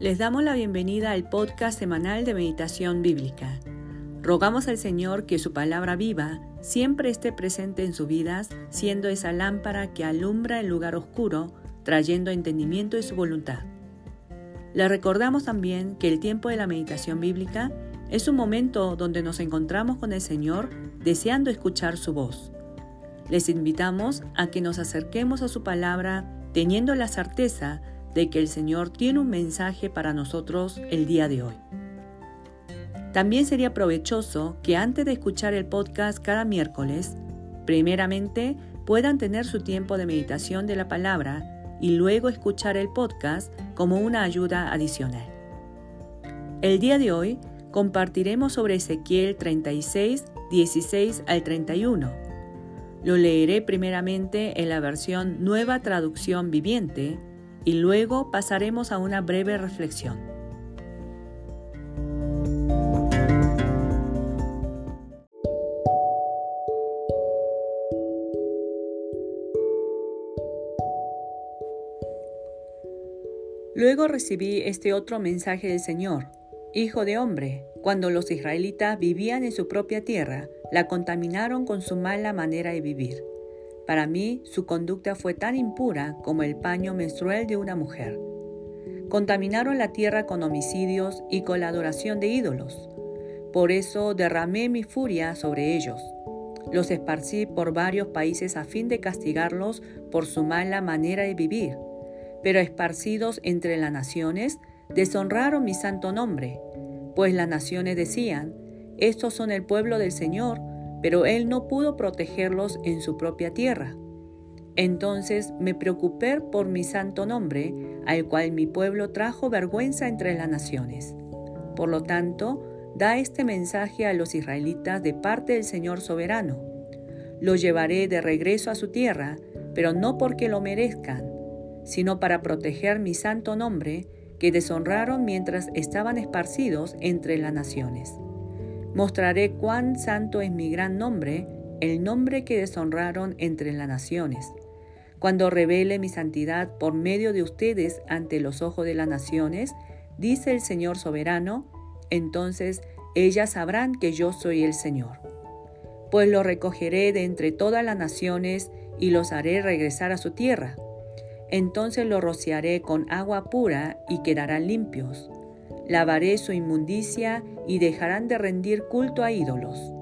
Les damos la bienvenida al podcast semanal de meditación bíblica. Rogamos al Señor que su palabra viva siempre esté presente en sus vidas, siendo esa lámpara que alumbra el lugar oscuro, trayendo entendimiento de su voluntad. Les recordamos también que el tiempo de la meditación bíblica es un momento donde nos encontramos con el Señor deseando escuchar su voz. Les invitamos a que nos acerquemos a su palabra teniendo la certeza de que el Señor tiene un mensaje para nosotros el día de hoy. También sería provechoso que antes de escuchar el podcast cada miércoles, primeramente puedan tener su tiempo de meditación de la palabra y luego escuchar el podcast como una ayuda adicional. El día de hoy compartiremos sobre Ezequiel 36, 16 al 31. Lo leeré primeramente en la versión Nueva Traducción Viviente y luego pasaremos a una breve reflexión. Luego recibí este otro mensaje del Señor. Hijo de hombre, cuando los israelitas vivían en su propia tierra, la contaminaron con su mala manera de vivir. Para mí, su conducta fue tan impura como el paño menstrual de una mujer. Contaminaron la tierra con homicidios y con la adoración de ídolos. Por eso derramé mi furia sobre ellos. Los esparcí por varios países a fin de castigarlos por su mala manera de vivir. Pero esparcidos entre las naciones, deshonraron mi santo nombre, pues las naciones decían, estos son el pueblo del Señor, pero él no pudo protegerlos en su propia tierra. Entonces me preocupé por mi santo nombre, al cual mi pueblo trajo vergüenza entre las naciones. Por lo tanto, da este mensaje a los israelitas de parte del Señor soberano. Los llevaré de regreso a su tierra, pero no porque lo merezcan, sino para proteger mi santo nombre, que deshonraron mientras estaban esparcidos entre las naciones. Mostraré cuán santo es mi gran nombre, el nombre que deshonraron entre las naciones. Cuando revele mi santidad por medio de ustedes ante los ojos de las naciones, dice el Señor soberano, entonces ellas sabrán que yo soy el Señor. Pues los recogeré de entre todas las naciones y los haré regresar a su tierra. Entonces los rociaré con agua pura y quedarán limpios lavaré su inmundicia y dejarán de rendir culto a ídolos.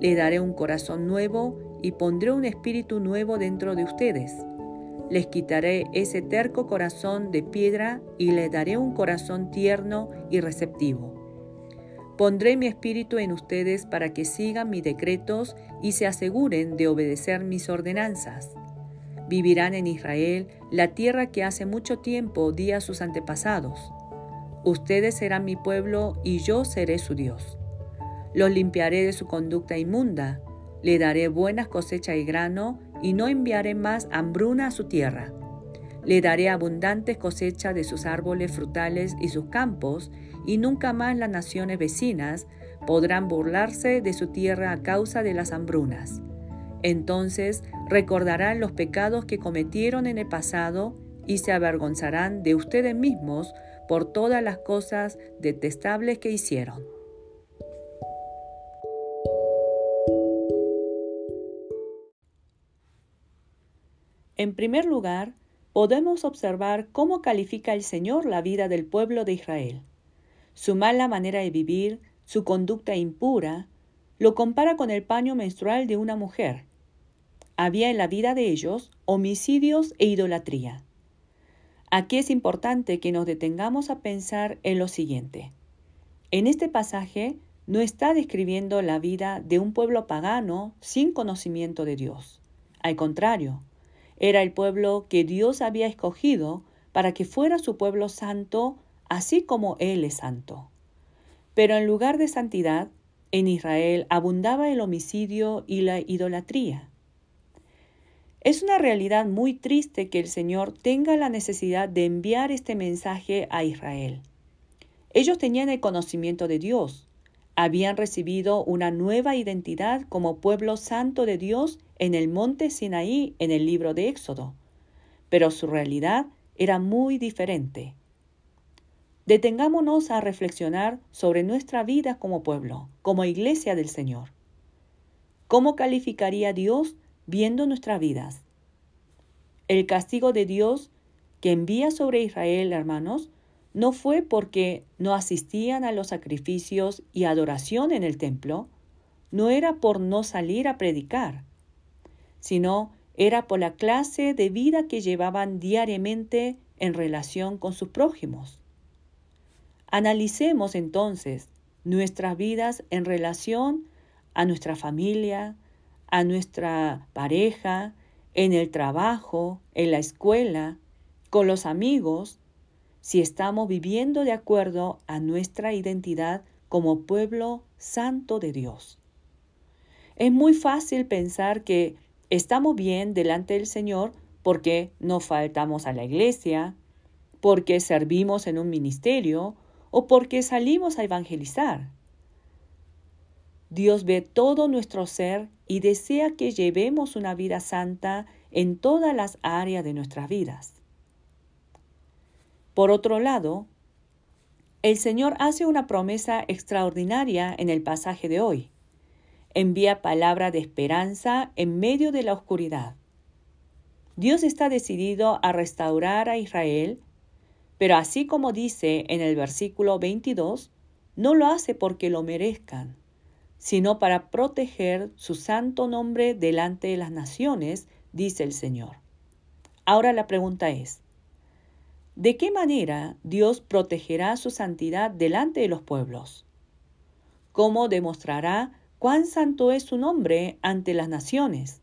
Le daré un corazón nuevo y pondré un espíritu nuevo dentro de ustedes. Les quitaré ese terco corazón de piedra y le daré un corazón tierno y receptivo. Pondré mi espíritu en ustedes para que sigan mis decretos y se aseguren de obedecer mis ordenanzas. Vivirán en Israel, la tierra que hace mucho tiempo di a sus antepasados Ustedes serán mi pueblo y yo seré su Dios. Los limpiaré de su conducta inmunda, le daré buenas cosechas y grano y no enviaré más hambruna a su tierra. Le daré abundantes cosechas de sus árboles frutales y sus campos, y nunca más las naciones vecinas podrán burlarse de su tierra a causa de las hambrunas. Entonces recordarán los pecados que cometieron en el pasado y se avergonzarán de ustedes mismos por todas las cosas detestables que hicieron. En primer lugar, podemos observar cómo califica el Señor la vida del pueblo de Israel. Su mala manera de vivir, su conducta impura, lo compara con el paño menstrual de una mujer. Había en la vida de ellos homicidios e idolatría. Aquí es importante que nos detengamos a pensar en lo siguiente. En este pasaje no está describiendo la vida de un pueblo pagano sin conocimiento de Dios. Al contrario, era el pueblo que Dios había escogido para que fuera su pueblo santo, así como Él es santo. Pero en lugar de santidad, en Israel abundaba el homicidio y la idolatría. Es una realidad muy triste que el Señor tenga la necesidad de enviar este mensaje a Israel. Ellos tenían el conocimiento de Dios, habían recibido una nueva identidad como pueblo santo de Dios en el monte Sinaí en el libro de Éxodo, pero su realidad era muy diferente. detengámonos a reflexionar sobre nuestra vida como pueblo, como iglesia del Señor. ¿Cómo calificaría Dios viendo nuestras vidas? El castigo de Dios que envía sobre Israel, hermanos, no fue porque no asistían a los sacrificios y adoración en el templo, no era por no salir a predicar, sino era por la clase de vida que llevaban diariamente en relación con sus prójimos. Analicemos entonces nuestras vidas en relación a nuestra familia, a nuestra pareja, en el trabajo, en la escuela, con los amigos, si estamos viviendo de acuerdo a nuestra identidad como pueblo santo de Dios. Es muy fácil pensar que estamos bien delante del Señor porque no faltamos a la iglesia, porque servimos en un ministerio o porque salimos a evangelizar. Dios ve todo nuestro ser y desea que llevemos una vida santa en todas las áreas de nuestras vidas. Por otro lado, el Señor hace una promesa extraordinaria en el pasaje de hoy. Envía palabra de esperanza en medio de la oscuridad. Dios está decidido a restaurar a Israel, pero así como dice en el versículo 22, no lo hace porque lo merezcan, sino para proteger su santo nombre delante de las naciones, dice el Señor. Ahora la pregunta es, ¿De qué manera Dios protegerá su santidad delante de los pueblos? ¿Cómo demostrará cuán santo es su nombre ante las naciones?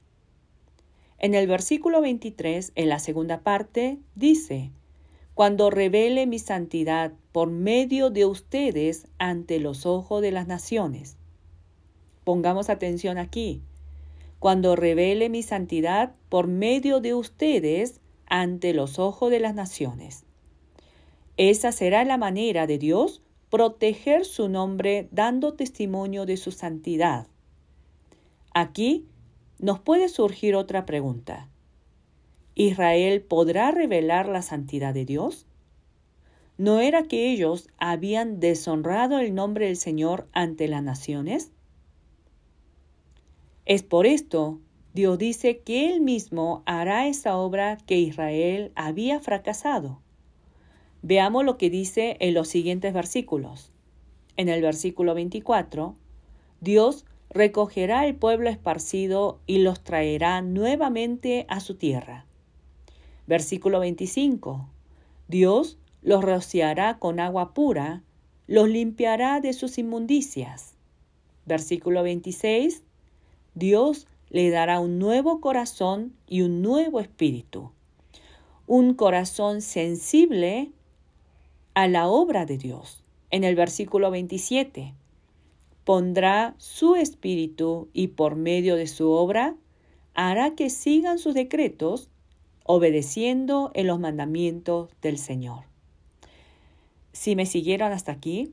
En el versículo 23, en la segunda parte, dice, Cuando revele mi santidad por medio de ustedes ante los ojos de las naciones. Pongamos atención aquí. Cuando revele mi santidad por medio de ustedes ante los ojos de las naciones. Esa será la manera de Dios proteger su nombre dando testimonio de su santidad. Aquí nos puede surgir otra pregunta. ¿Israel podrá revelar la santidad de Dios? ¿No era que ellos habían deshonrado el nombre del Señor ante las naciones? Es por esto Dios dice que Él mismo hará esa obra que Israel había fracasado. Veamos lo que dice en los siguientes versículos. En el versículo 24, Dios recogerá el pueblo esparcido y los traerá nuevamente a su tierra. Versículo 25. Dios los rociará con agua pura, los limpiará de sus inmundicias. Versículo 26. Dios le dará un nuevo corazón y un nuevo espíritu. Un corazón sensible a la obra de Dios. En el versículo 27, pondrá su espíritu y por medio de su obra hará que sigan sus decretos, obedeciendo en los mandamientos del Señor. Si me siguieron hasta aquí,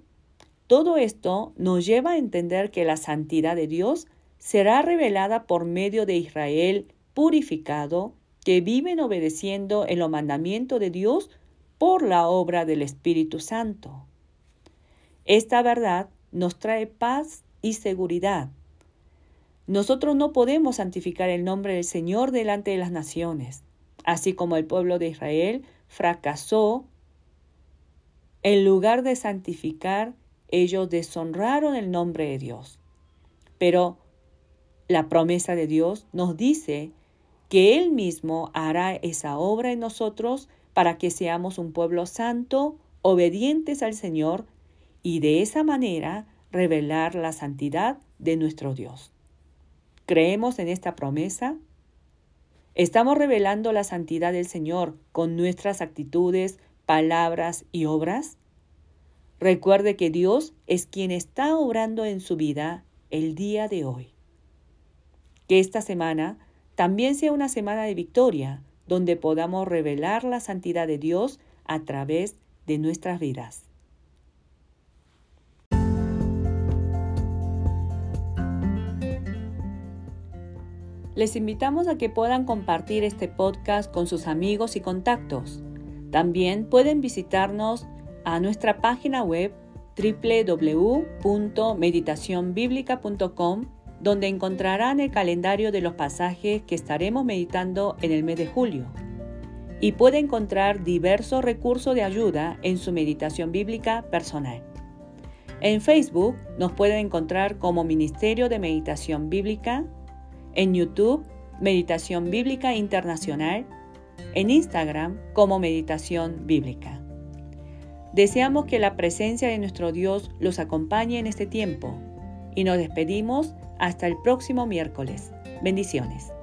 todo esto nos lleva a entender que la santidad de Dios será revelada por medio de Israel purificado, que viven obedeciendo en los mandamientos de Dios por la obra del Espíritu Santo. Esta verdad nos trae paz y seguridad. Nosotros no podemos santificar el nombre del Señor delante de las naciones, así como el pueblo de Israel fracasó. En lugar de santificar, ellos deshonraron el nombre de Dios. Pero la promesa de Dios nos dice que Él mismo hará esa obra en nosotros para que seamos un pueblo santo, obedientes al Señor y de esa manera revelar la santidad de nuestro Dios. ¿Creemos en esta promesa? ¿Estamos revelando la santidad del Señor con nuestras actitudes, palabras y obras? Recuerde que Dios es quien está obrando en su vida el día de hoy. Que esta semana también sea una semana de victoria, donde podamos revelar la santidad de Dios a través de nuestras vidas. Les invitamos a que puedan compartir este podcast con sus amigos y contactos. También pueden visitarnos a nuestra página web www.meditacionbiblica.com donde encontrarán el calendario de los pasajes que estaremos meditando en el mes de julio. Y puede encontrar diversos recursos de ayuda en su meditación bíblica personal. En Facebook nos pueden encontrar como Ministerio de Meditación Bíblica, en YouTube Meditación Bíblica Internacional, en Instagram como Meditación Bíblica. Deseamos que la presencia de nuestro Dios los acompañe en este tiempo y nos despedimos hasta el próximo miércoles. Bendiciones.